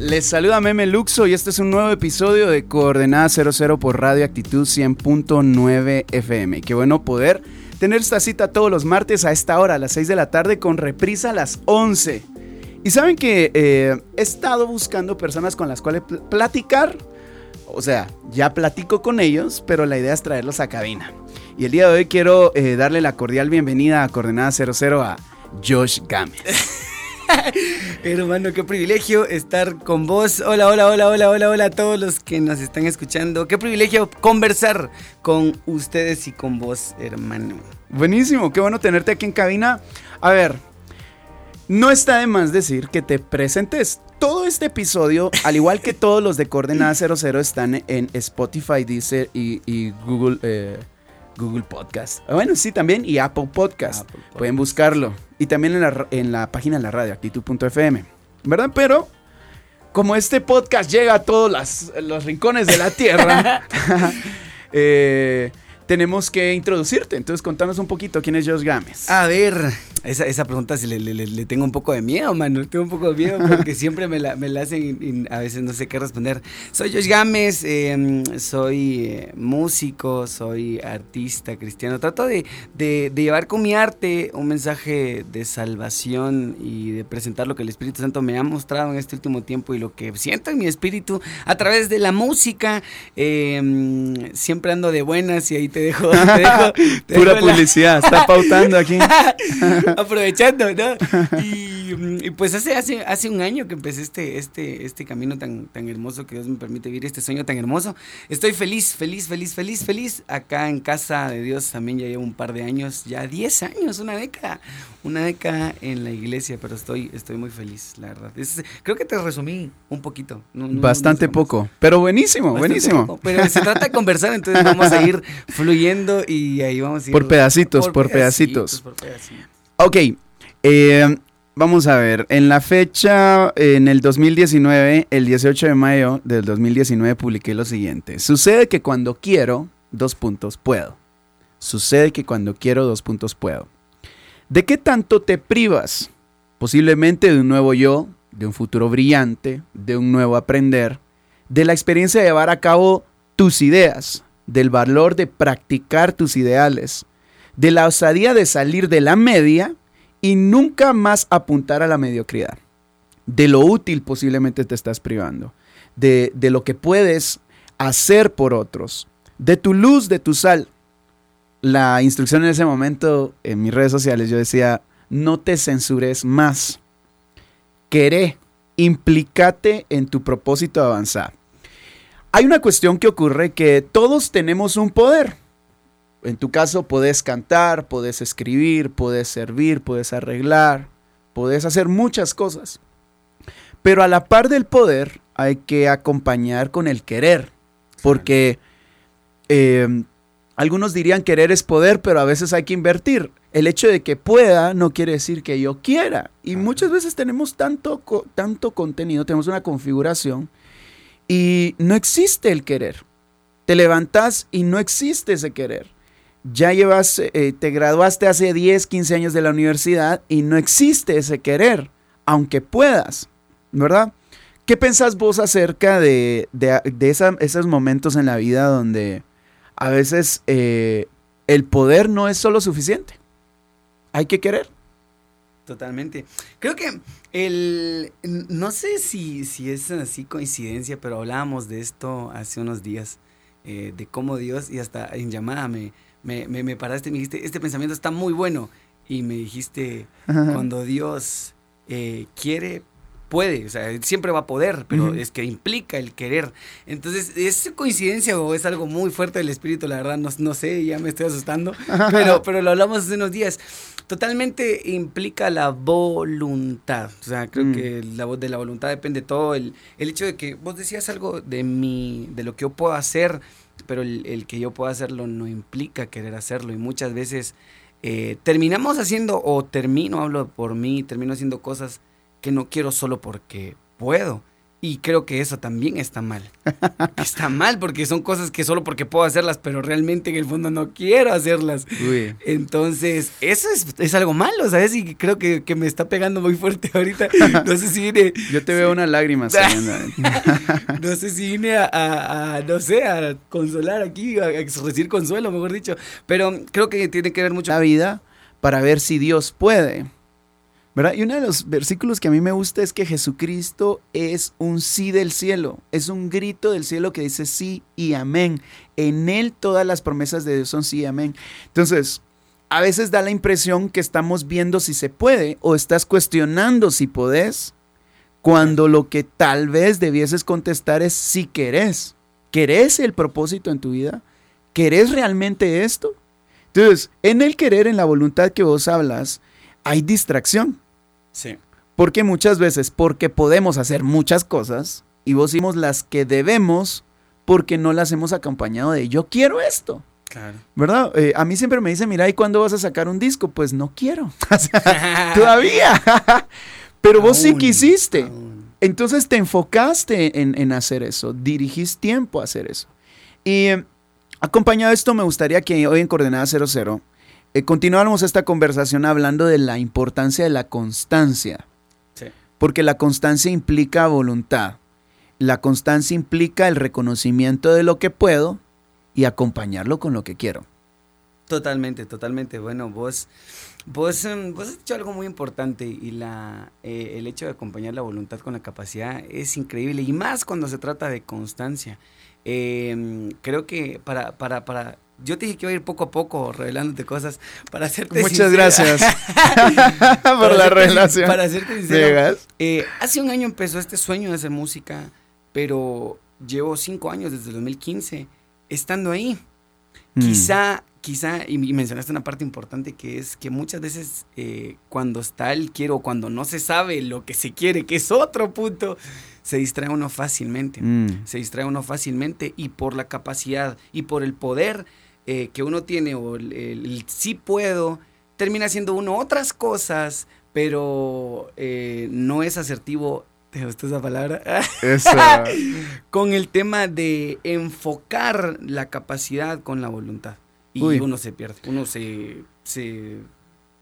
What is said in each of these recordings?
Les saluda Meme Luxo y este es un nuevo episodio de Coordenada 00 por Radio Actitud 100.9 FM. Qué bueno poder tener esta cita todos los martes a esta hora, a las 6 de la tarde, con reprisa a las 11. Y saben que eh, he estado buscando personas con las cuales platicar. O sea, ya platico con ellos, pero la idea es traerlos a cabina. Y el día de hoy quiero eh, darle la cordial bienvenida a Coordenada 00 a Josh Gámez. Hermano, qué privilegio estar con vos. Hola, hola, hola, hola, hola, hola a todos los que nos están escuchando. Qué privilegio conversar con ustedes y con vos, hermano. Buenísimo, qué bueno tenerte aquí en cabina. A ver, no está de más decir que te presentes. Todo este episodio, al igual que todos los de Coordenada 00, están en Spotify, Deezer y, Google. Eh, Google Podcast. Ah, bueno, sí, también. Y Apple Podcast. Pueden buscarlo. Y también en la, en la página de la radio, actitud.fm. ¿Verdad? Pero como este podcast llega a todos los rincones de la tierra, eh, tenemos que introducirte. Entonces, contanos un poquito quién es Josh Gámez. A ver, esa, esa pregunta sí le, tengo un poco de miedo, mano. Tengo un poco de miedo porque siempre me la, me la hacen y, a veces no sé qué responder. Soy Josh Gámez, em, soy eh, músico, soy artista cristiano. Trato de, de, llevar con mi arte un mensaje de salvación y de presentar lo que el Espíritu Santo me ha mostrado en este último tiempo y lo que siento en mi espíritu a través de la música. Em, siempre ando de buenas y ahí te dejo. Pura publicidad, está pautando aquí. aprovechando, ¿no? Y, pues hace, hace, hace un año que empecé este, este, este camino tan, tan hermoso que Dios me permite vivir, este sueño tan hermoso. Estoy feliz, feliz, feliz, feliz, feliz. Acá en casa de Dios también ya llevo un par de años, ya 10 años, una década, una década en la iglesia, pero estoy, estoy muy feliz, la verdad. creo que te resumí un poquito. Bastante poco, pero buenísimo, buenísimo. pero se trata de conversar, entonces vamos a ir fluyendo y ahí vamos a ir. Por pedacitos, por, pedacitos. Por pedacitos. Ok, eh, vamos a ver, en la fecha, en el 2019, el 18 de mayo del 2019, publiqué lo siguiente. Sucede que cuando quiero, dos puntos, puedo. Sucede que cuando quiero, dos puntos, puedo. ¿De qué tanto te privas? Posiblemente de un nuevo yo, de un futuro brillante, de un nuevo aprender, de la experiencia de llevar a cabo tus ideas, del valor de practicar tus ideales, de la osadía de salir de la media y nunca más apuntar a la mediocridad. De lo útil posiblemente te estás privando, de, lo que puedes hacer por otros, de tu luz, de tu sal. La instrucción en ese momento en mis redes sociales yo decía, no te censures más. Queré, implícate en tu propósito de avanzar. Hay una cuestión que ocurre que todos tenemos un poder en tu caso podés cantar, podés escribir, podés servir, podés arreglar, podés hacer muchas cosas. Pero a la par del poder hay que acompañar con el querer, porque em, algunos dirían querer es poder, pero a veces hay que invertir. El hecho de que pueda no quiere decir que yo quiera. Y muchas veces tenemos tanto, tanto contenido, tenemos una configuración y no existe el querer. Te levantas y no existe ese querer ya llevas, eh, te graduaste hace 10, 15 años de la universidad y no existe ese querer, aunque puedas, ¿verdad? ¿Qué pensás vos acerca de, esos momentos en la vida donde a veces eh, el poder no es solo suficiente? Hay que querer. Totalmente. Creo que el, no sé si, si es así coincidencia, pero hablábamos de esto hace unos días, eh, de cómo Dios, y hasta en llamada me, me, me, paraste y me dijiste, este pensamiento está muy bueno. Y me dijiste, cuando Dios eh, quiere, puede, o sea, siempre va a poder, pero es que implica el querer. Entonces, ¿es coincidencia o es algo muy fuerte del espíritu? La verdad, no, no sé, ya me estoy asustando, pero, pero lo hablamos hace unos días. Totalmente implica la voluntad. O sea, creo mm. que la, de la voluntad depende todo. El, el hecho de que vos decías algo de mi, de lo que yo puedo hacer, pero el, que yo pueda hacerlo no implica querer hacerlo. Y muchas veces eh, terminamos haciendo, o termino, hablo por mí, termino haciendo cosas que no quiero solo porque puedo. Y creo que eso también está mal. está mal porque son cosas que solo porque puedo hacerlas, pero realmente en el fondo no quiero hacerlas. Entonces, eso es, algo malo, ¿sabes? Y creo que, me está pegando muy fuerte ahorita. No sé si vine... Yo te veo una lágrima saliendo. no sé si vine a, no sé, a consolar aquí, a, a recibir consuelo, mejor dicho. Pero creo que tiene que ver mucho... La vida para ver si Dios puede. Y uno de los versículos que a mí me gusta es que Jesucristo es un sí del cielo, es un grito del cielo que dice sí y amén. En Él todas las promesas de Dios son sí y amén. Entonces, a veces da la impresión que estamos viendo si se puede o estás cuestionando si podés, cuando lo que tal vez debieses contestar es si querés. ¿Querés el propósito en tu vida? ¿Querés realmente esto? Entonces, en el querer, en la voluntad que vos hablas, hay distracción. Sí. Porque muchas veces, porque podemos hacer muchas cosas y vos hicimos las que debemos porque no las hemos acompañado de yo quiero esto. Claro. ¿Verdad? Eh, a mí siempre me dicen, mira, ¿y cuándo vas a sacar un disco? Pues no quiero. todavía. Pero vos sí quisiste. Entonces te enfocaste en, en, hacer eso, dirigís tiempo a hacer eso. Y eh, acompañado de esto, me gustaría que hoy en Coordenada 00 eh, continuáramos esta conversación hablando de la importancia de la constancia. Porque la constancia implica voluntad. La constancia implica el reconocimiento de lo que puedo y acompañarlo con lo que quiero. Totalmente, totalmente. Bueno, vos, vos, em, vos has dicho algo muy importante y la, eh, el hecho de acompañar la voluntad con la capacidad es increíble y más cuando se trata de constancia. Em, creo que para, para, para yo te dije que iba a ir poco a poco revelándote cosas para hacerte Muchas gracias por la revelación. Para hacerte sincero. Eh, hace un año empezó este sueño de hacer música, pero llevo cinco años desde el 2015 estando ahí. Mm. Quizá, quizá, y mencionaste una parte importante que es que muchas veces eh, cuando está el quiero, cuando no se sabe lo que se quiere, que es otro punto, se distrae uno fácilmente. Mm. Se distrae uno fácilmente y por la capacidad y por el poder eh, que uno tiene o el, sí puedo, termina haciendo uno otras cosas, pero eh, no es asertivo. ¿Te gustó esa palabra? con el tema de enfocar la capacidad con la voluntad. Y uno se pierde, uno se, se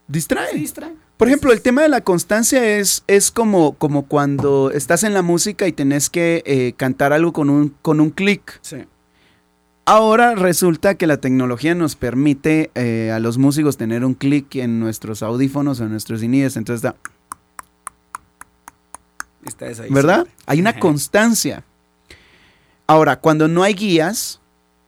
distrae. Se distrae. Por ejemplo, el tema de la constancia es, es como, como cuando estás en la música y tenés que eh, cantar algo con un, con un clic. Sí. Ahora resulta que la tecnología nos permite eh, a los músicos tener un clic en nuestros audífonos o en nuestros CDs, entonces está... ¿Verdad? Hay una constancia. Ahora, cuando no hay guías,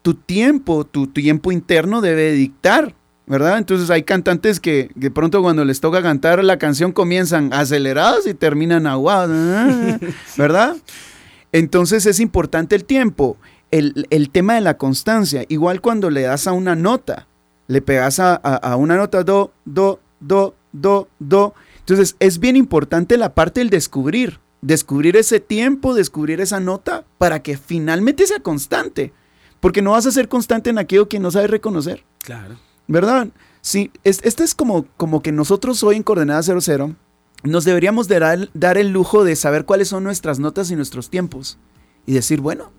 tu tiempo, tu, tiempo interno debe dictar, ¿verdad? Entonces hay cantantes que de pronto cuando les toca cantar la canción comienzan acelerados y terminan aguados, ¿verdad? Entonces es importante el tiempo el, tema de la constancia, igual cuando le das a una nota, le pegas a, una nota do, do, do, do, do. Entonces es bien importante la parte del descubrir, descubrir ese tiempo, descubrir esa nota para que finalmente sea constante, porque no vas a ser constante en aquello que no sabes reconocer. Claro. ¿Verdad? Sí, este es como, como que nosotros hoy en Coordenada 00 nos deberíamos dar, dar el lujo de saber cuáles son nuestras notas y nuestros tiempos y decir, bueno,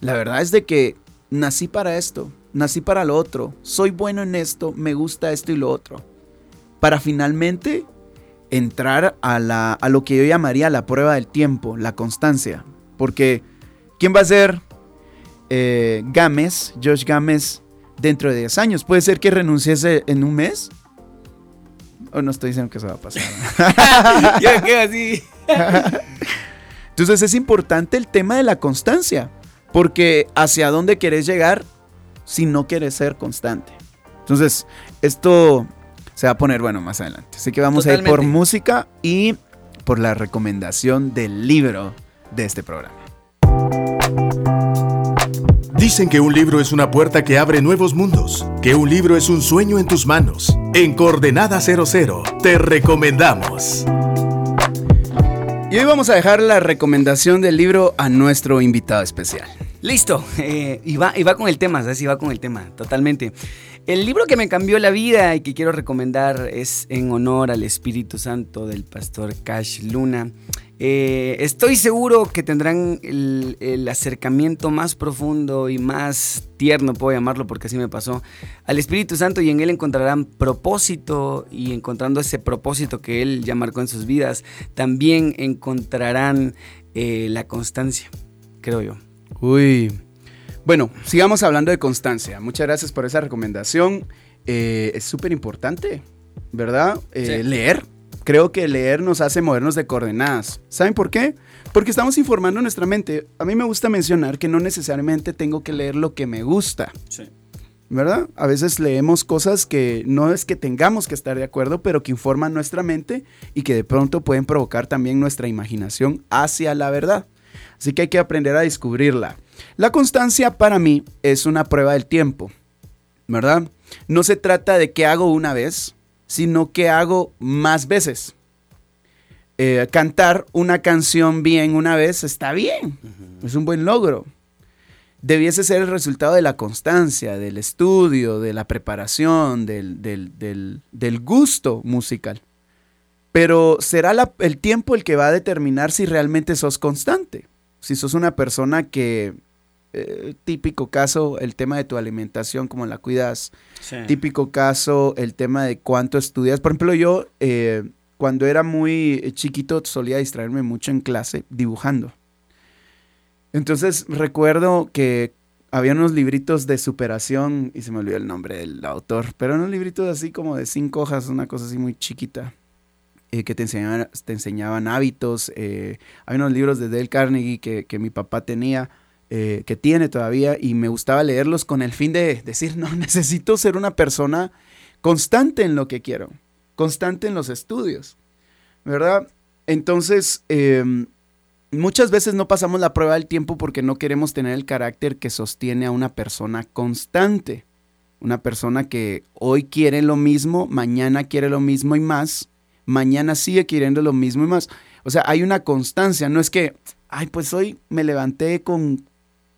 la verdad es de que nací para esto, nací para lo otro, soy bueno en esto, me gusta esto y lo otro. Para finalmente entrar a, la, a lo que yo llamaría la prueba del tiempo, la constancia. Porque, ¿quién va a ser eh, Gámez, Josh Gámez, dentro de 10 años? ¿Puede ser que renunciese en un mes? O no estoy diciendo que eso va a pasar. yo me así. Entonces es importante el tema de la constancia. Porque hacia dónde querés llegar si no quieres ser constante. Entonces, esto se va a poner bueno más adelante. Así que vamos a ir por música y por la recomendación del libro de este programa. Dicen que un libro es una puerta que abre nuevos mundos, que un libro es un sueño en tus manos. En Coordenada 00 te recomendamos. Y hoy vamos a dejar la recomendación del libro a nuestro invitado especial. Listo, eh, y, va, y va con el tema, ¿sabes? Y va con el tema, totalmente. El libro que me cambió la vida y que quiero recomendar es En honor al Espíritu Santo del pastor Cash Luna. Eh, estoy seguro que tendrán el, acercamiento más profundo y más tierno, puedo llamarlo porque así me pasó, al Espíritu Santo y en él encontrarán propósito y encontrando ese propósito que él ya marcó en sus vidas, también encontrarán eh, la constancia, creo yo. Uy, bueno, sigamos hablando de constancia. Muchas gracias por esa recomendación. Eh, es súper importante, ¿verdad? Eh, leer. Creo que leer nos hace movernos de coordenadas. ¿Saben por qué? Porque estamos informando nuestra mente. A mí me gusta mencionar que no necesariamente tengo que leer lo que me gusta. Sí. ¿Verdad? A veces leemos cosas que no es que tengamos que estar de acuerdo, pero que informan nuestra mente y que de pronto pueden provocar también nuestra imaginación hacia la verdad. Así que hay que aprender a descubrirla. La constancia para mí es una prueba del tiempo, ¿verdad? No se trata de qué hago una vez, sino que hago más veces. Eh, cantar una canción bien una vez está bien, es un buen logro. Debiese ser el resultado de la constancia, del estudio, de la preparación, del, gusto musical. Pero será el tiempo el que va a determinar si realmente sos constante. Si sos una persona que eh, típico caso el tema de tu alimentación, cómo la cuidas. Típico caso el tema de cuánto estudias. Por ejemplo, yo eh, cuando era muy chiquito solía distraerme mucho en clase dibujando. Entonces recuerdo que había unos libritos de superación, y se me olvidó el nombre del autor, pero unos libritos así como de cinco hojas, una cosa así muy chiquita. Eh, que te enseñaban, te enseñaban hábitos. hay unos libros de Dale Carnegie que, que mi papá tenía eh, que tiene todavía y me gustaba leerlos con el fin de decir, no, necesito ser una persona constante en lo que quiero, constante en los estudios, ¿verdad? Entonces, em, muchas veces no pasamos la prueba del tiempo porque no queremos tener el carácter que sostiene a una persona constante. Una persona que hoy quiere lo mismo, mañana quiere lo mismo y más, mañana sigue queriendo lo mismo y más. O sea, hay una constancia, no es que, ay, pues hoy me levanté con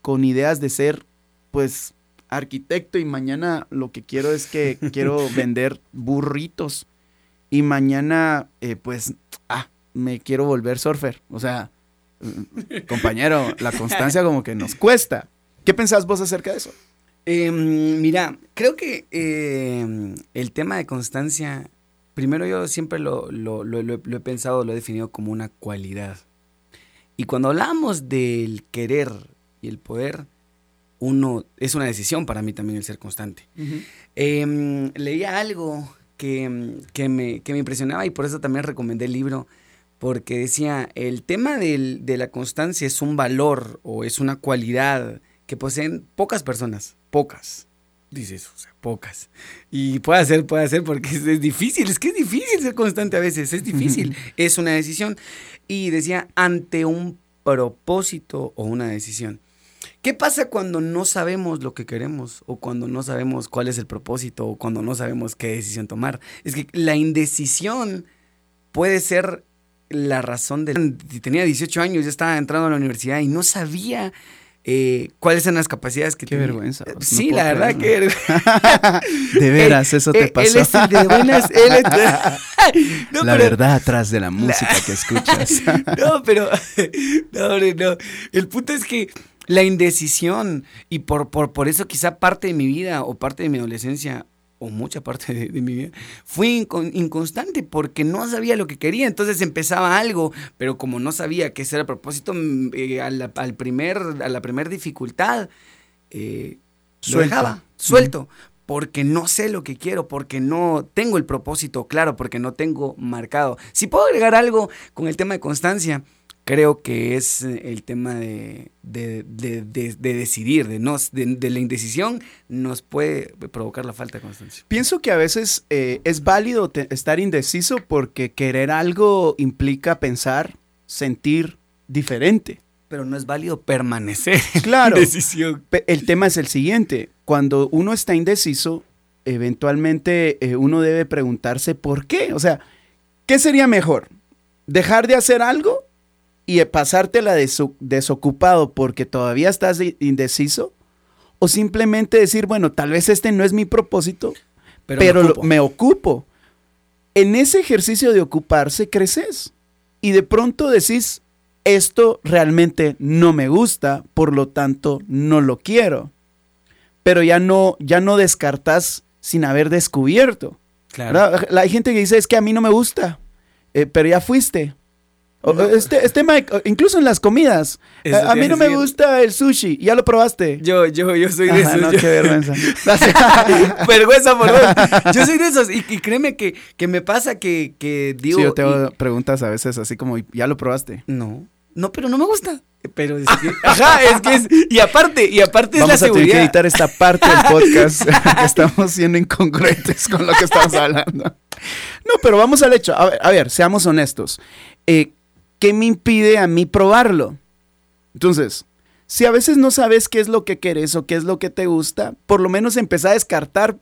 con ideas de ser, pues, arquitecto y mañana lo que quiero es que quiero vender burritos y mañana, eh, pues, ah, me quiero volver surfer. O sea, mm, compañero, la constancia como que nos cuesta. ¿Qué pensás vos acerca de eso? Em, mira, creo que em, el tema de constancia, primero yo siempre lo, lo, lo, he pensado, lo he definido como una cualidad. Y cuando hablamos del querer y el poder, uno, es una decisión para mí también el ser constante. Em, leía algo que, me, que, me, impresionaba y por eso también recomendé el libro, porque decía, el tema del, de la constancia es un valor o es una cualidad que poseen pocas personas, pocas. Dice eso, o sea, pocas. Y puede ser, puede ser, porque es, es, difícil, es que es difícil ser constante a veces, es difícil, es una decisión. Y decía, ante un propósito o una decisión. ¿Qué pasa cuando no sabemos lo que queremos o cuando no sabemos cuál es el propósito o cuando no sabemos qué decisión tomar? Es que la indecisión puede ser la razón de... Tenía 18 años, ya estaba entrando a la universidad y no sabía eh, cuáles eran las capacidades que Qué vergüenza. sí, la verdad que... de veras, eso te pasó. Él es el de buenas... la verdad atrás de la música que escuchas. no, pero... No, no. El punto es que la indecisión y por, por, por eso quizá parte de mi vida o parte de mi adolescencia o mucha parte de, mi vida, fui inconstante porque no sabía lo que quería. Entonces empezaba algo, pero como no sabía qué era el propósito, mm, eh, al primer, a la primera dificultad, eh, suelto. suelto. Porque no sé lo que quiero, porque no tengo el propósito claro, porque no tengo marcado. Si puedo agregar algo con el tema de constancia, creo que es eh, el tema de, de, decidir, de, no, de, la indecisión, nos puede provocar la falta de constancia. Pienso que a veces eh, es válido estar indeciso porque querer algo implica pensar, sentir diferente. Pero no es válido permanecer claro, decisión. El tema es el siguiente, cuando uno está indeciso, eventualmente eh, uno debe preguntarse por qué. O sea, ¿qué sería mejor? ¿Dejar de hacer algo y pasártela desocupado porque todavía estás indeciso? ¿O simplemente decir, bueno, tal vez este no es mi propósito, pero, me, ocupo. En ese ejercicio de ocuparse creces y de pronto decís, esto realmente no me gusta, por lo tanto no lo quiero. Pero ya no, ya no descartas sin haber descubierto. Claro. Hay gente que dice, es que a mí no me gusta, eh, pero ya fuiste. Este, este Mike, incluso en las comidas. A, mí no me gusta el sushi. ¿Ya lo probaste? Yo, yo, yo soy de esos. No, qué vergüenza. vergüenza por vos. Yo soy de esos. Y, créeme que, que, me pasa que, que digo. Sí, yo te hago preguntas a veces así como, ¿ya lo probaste? No. No, pero no me gusta. Pero es que, ajá, es que es, y aparte, y aparte es la seguridad. Vamos a tener que editar esta parte del podcast, que estamos siendo incongruentes con lo que estamos hablando. No, pero vamos al hecho. A ver, a ver seamos honestos. Eh, ¿qué me impide a mí probarlo? Entonces, si a veces no sabes qué es lo que quieres o qué es lo que te gusta, por lo menos empezar a descartar,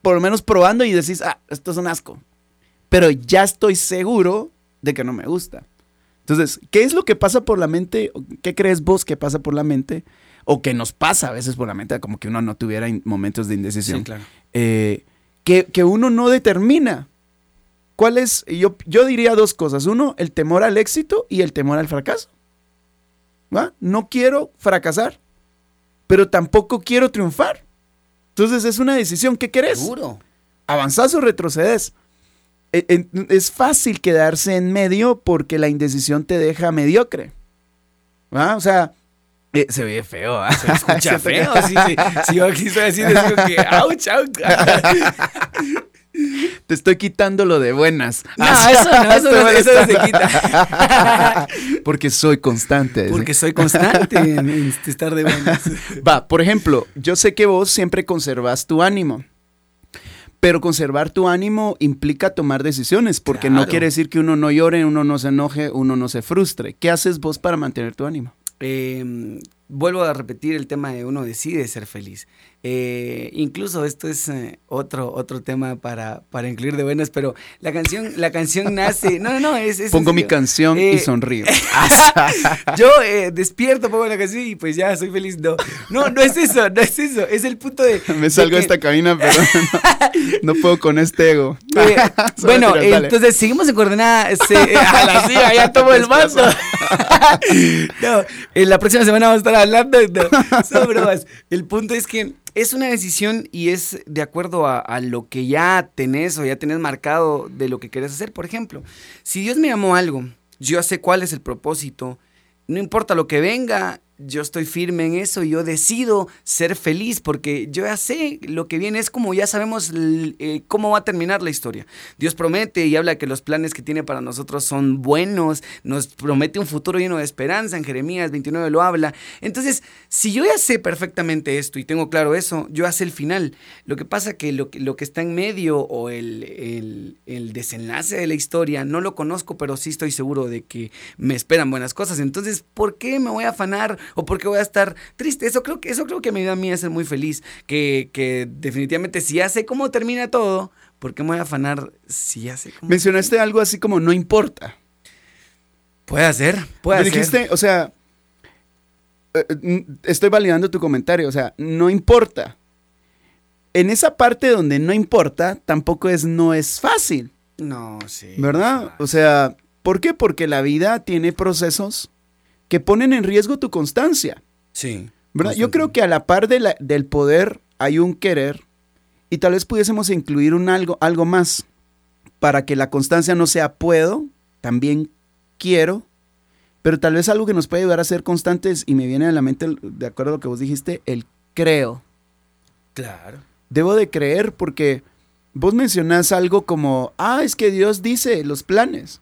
por lo menos probando y decís, ah, esto es un asco. Pero ya estoy seguro de que no me gusta. Entonces, ¿qué es lo que pasa por la mente? ¿Qué crees vos que pasa por la mente? O que nos pasa a veces por la mente, como que uno no tuviera momentos de indecisión. Sí, claro. Eh, que, que uno no determina. ¿Cuál es? Yo, yo diría dos cosas. Uno, el temor al éxito y el temor al fracaso. ¿Va? No quiero fracasar, pero tampoco quiero triunfar. Entonces es una decisión. ¿Qué querés? Seguro. ¿Avanzás o retrocedes? E, es fácil quedarse en medio porque la indecisión te deja mediocre. ¿Va? O sea, eh, se ve feo, ¿ah? Se escucha feo. sí, sí. Si yo aquí estoy así, digo que, ouch, ouch. Te estoy quitando lo de buenas. No, eso no, eso, no, eso no se quita. Porque soy constante. Porque soy constante en, estar de buenas. Va, por ejemplo, yo sé que vos siempre conservas tu ánimo. Pero conservar tu ánimo implica tomar decisiones, porque no quiere decir que uno no llore, uno no se enoje, uno no se frustre. ¿Qué haces vos para mantener tu ánimo? Eh, vuelvo a repetir el tema de uno decide ser feliz. Eh, incluso esto es eh, otro, otro tema para, para incluir de buenas, pero la canción, la canción nace. No, no, no, es. Pongo mi canción y eh, sonrío. yo despierto, pongo la canción y pues ya soy feliz. No, no, no es eso, no es eso. Es el punto de. Me salgo de esta cabina, pero no, puedo con este ego. bueno, entonces seguimos en coordenada. a la ya tomo el mando. no, en la próxima semana vamos a estar hablando. No, bromas. El punto es que es una decisión y es de acuerdo a, lo que ya tenés o ya tenés marcado de lo que querés hacer. Por ejemplo, si Dios me llamó algo, yo sé cuál es el propósito, no importa lo que venga, yo estoy firme en eso y yo decido ser feliz porque yo ya sé lo que viene, es como ya sabemos eh, cómo va a terminar la historia. Dios promete y habla que los planes que tiene para nosotros son buenos, nos promete un futuro lleno de esperanza, en Jeremías 29 lo habla. Entonces, si yo ya sé perfectamente esto y tengo claro eso, yo hace el final. Lo que pasa que lo, lo que está en medio o el, el, el desenlace de la historia no lo conozco, pero sí estoy seguro de que me esperan buenas cosas. Entonces, ¿por qué me voy a afanar? O porque voy a estar triste. Eso creo que, eso creo que me ayuda a mí a ser muy feliz. Que, que definitivamente si ya sé cómo termina todo, ¿por qué me voy a afanar si ya sé cómo Mencionaste algo así como no importa. Puede ser, puede ser. Dijiste, o sea, eh, eh, estoy validando tu comentario, o sea, no importa. En esa parte donde no importa, tampoco es no es fácil. No, sí. ¿Verdad? O sea, ¿por qué? Porque la vida tiene procesos que ponen en riesgo tu constancia. Sí. ¿verdad? Yo creo que a la par de del poder hay un querer y tal vez pudiésemos incluir un algo, algo más para que la constancia no sea puedo, también quiero, pero tal vez algo que nos puede ayudar a ser constantes y me viene a la mente, de acuerdo a lo que vos dijiste, el creo. Claro. Debo de creer porque vos mencionás algo como, ah, es que Dios dice los planes,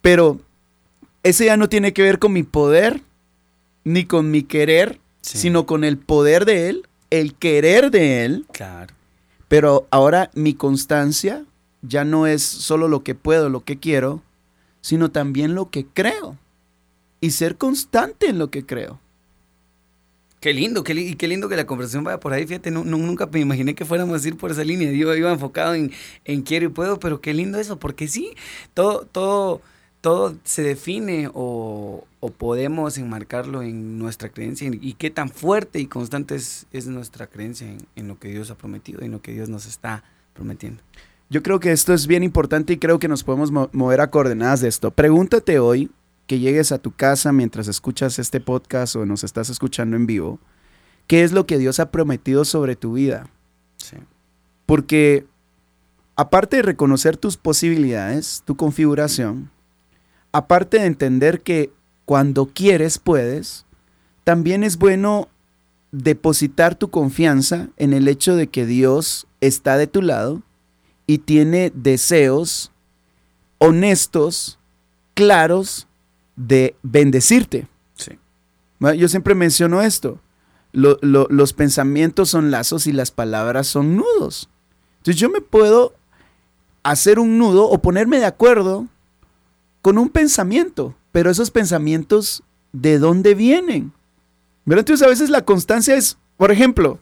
pero ese ya no tiene que ver con mi poder, ni con mi querer, Sí. sino con el poder de Él, el querer de Él. Claro. Pero ahora mi constancia ya no es solo lo que puedo, lo que quiero, sino también lo que creo. Y ser constante en lo que creo. Qué lindo, qué, li- y qué lindo que la conversación vaya por ahí. Fíjate, nu- nu- nunca me imaginé que fuéramos a ir por esa línea. Yo iba enfocado en, en quiero y puedo, pero qué lindo eso, porque sí, todo, todo, todo se define o, o podemos enmarcarlo en nuestra creencia y, qué tan fuerte y constante es, es nuestra creencia en, en lo que Dios ha prometido y en lo que Dios nos está prometiendo. Yo creo que esto es bien importante y creo que nos podemos mo- mover a coordenadas de esto. Pregúntate hoy que llegues a tu casa mientras escuchas este podcast o nos estás escuchando en vivo, ¿qué es lo que Dios ha prometido sobre tu vida? Sí. Porque aparte de reconocer tus posibilidades, tu configuración, aparte de entender que cuando quieres puedes, también es bueno depositar tu confianza en el hecho de que Dios está de tu lado y tiene deseos honestos, claros de bendecirte. Sí. Yo siempre menciono esto. Lo- lo- los pensamientos son lazos y las palabras son nudos. Entonces yo me puedo hacer un nudo o ponerme de acuerdo con un pensamiento, pero esos pensamientos, ¿de dónde vienen? ¿Verdad? Entonces a veces la constancia es, por ejemplo,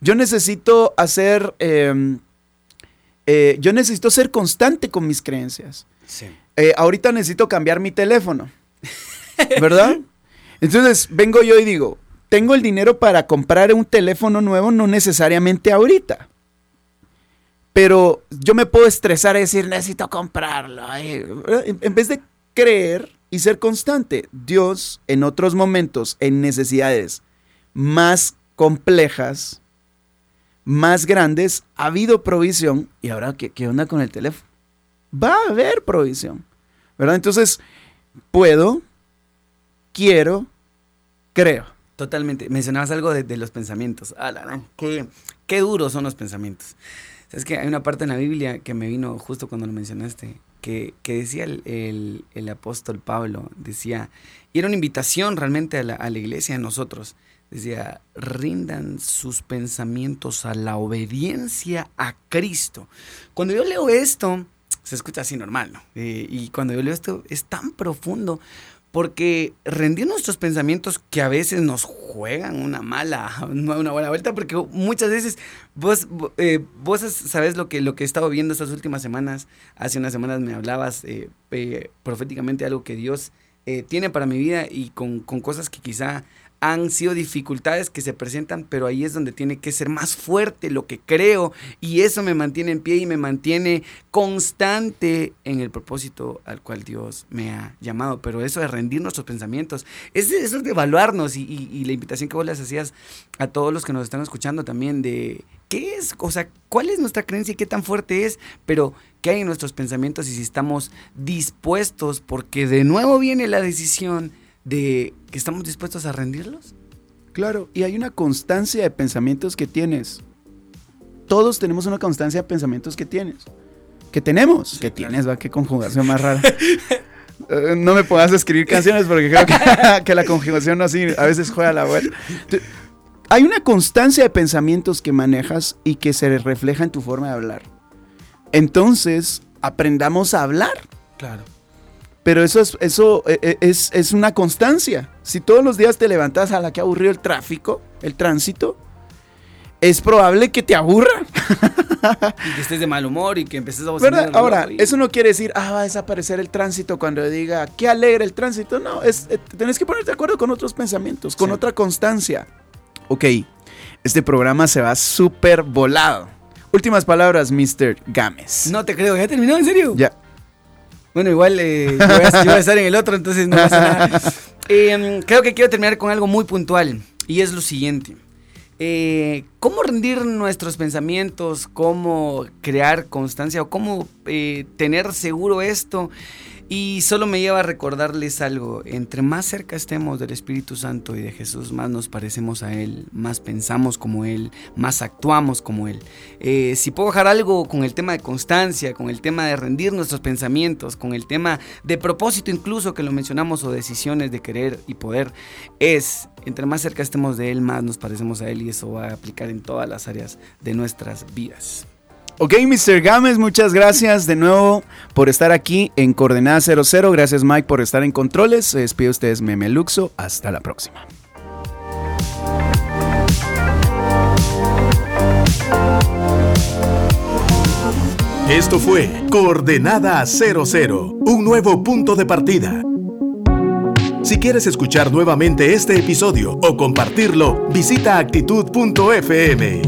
yo necesito hacer, eh, eh, yo necesito ser constante con mis creencias. Sí. Eh, ahorita necesito cambiar mi teléfono, ¿verdad? Entonces vengo yo y digo, tengo el dinero para comprar un teléfono nuevo, no necesariamente ahorita. Pero yo me puedo estresar y decir, necesito comprarlo. En vez de creer y ser constante, Dios en otros momentos, en necesidades más complejas, más grandes, ha habido provisión. ¿Y ahora qué, qué onda con el teléfono? Va a haber provisión. ¿Verdad? Entonces, puedo, quiero, creo. Totalmente. Mencionabas algo de, los pensamientos. Qué, qué duros son los pensamientos. Es que hay una parte en la Biblia que me vino justo cuando lo mencionaste, que, que decía el, el- el apóstol Pablo, decía, y era una invitación realmente a la, a la iglesia, a nosotros, decía, rindan sus pensamientos a la obediencia a Cristo. Cuando yo leo esto, se escucha así normal, ¿no? Eh, y cuando yo leo esto, es tan profundo, porque rendir nuestros pensamientos que a veces nos juegan una mala, una buena vuelta, porque muchas veces vos, vo- eh, vos sabes lo que, lo que he estado viendo estas últimas semanas. Hace unas semanas me hablabas eh, eh, proféticamente algo que Dios eh, tiene para mi vida y con, con cosas que quizá han sido dificultades que se presentan, pero ahí es donde tiene que ser más fuerte lo que creo y eso me mantiene en pie y me mantiene constante en el propósito al cual Dios me ha llamado. Pero eso de rendir nuestros pensamientos, es eso es de evaluarnos y, y- y la invitación que vos les hacías a todos los que nos están escuchando también de qué es, o sea, cuál es nuestra creencia y qué tan fuerte es, pero qué hay en nuestros pensamientos y si estamos dispuestos, porque de nuevo viene la decisión de que estamos dispuestos a rendirlos. Claro, y hay una constancia de pensamientos que tienes. Todos tenemos una constancia de pensamientos que tienes. Que tenemos. que claro. tienes, va, qué conjugación más rara. Eh, no me puedas escribir canciones porque creo que, que la conjugación así a veces juega la vuelta. Hay una constancia de pensamientos que manejas y que se refleja en tu forma de hablar. Entonces, aprendamos a hablar. Claro. Pero eso es, eso eh, eh, es, es una constancia. Si todos los días te levantas a la que aburrió el tráfico, el tránsito, es probable que te aburra. Y que estés de mal humor y que empeces a ¿Verdad? Ahora, y- eso no quiere decir, ah, va a desaparecer el tránsito cuando diga, qué alegre el tránsito. No, es, eh, tenés que ponerte de acuerdo con otros pensamientos, con Sí. otra constancia. Ok, este programa se va súper volado. Últimas palabras, Mr. Gámez. No te creo, ¿ya terminó? ¿En serio? Ya. Bueno, igual eh, yo, voy a, yo voy a estar en el otro, entonces no pasa nada. Eh, creo que quiero terminar con algo muy puntual y es lo siguiente. Eh, ¿Cómo rendir nuestros pensamientos? ¿Cómo crear constancia? ¿O cómo eh, tener seguro esto? Y solo me lleva a recordarles algo, entre más cerca estemos del Espíritu Santo y de Jesús, más nos parecemos a Él, más pensamos como Él, más actuamos como Él. Eh, si puedo dejar algo con el tema de constancia, con el tema de rendir nuestros pensamientos, con el tema de propósito incluso que lo mencionamos o decisiones de querer y poder, es, entre más cerca estemos de Él, más nos parecemos a Él y eso va a aplicar en todas las áreas de nuestras vidas. Ok, Mr. Gámez, muchas gracias de nuevo por estar aquí en Coordenada 00. Gracias, Mike, por estar en controles. Se despide ustedes, Memeluxo. Hasta la próxima. Esto fue Coordenada 00, un nuevo punto de partida. Si quieres escuchar nuevamente este episodio o compartirlo, visita actitud.fm.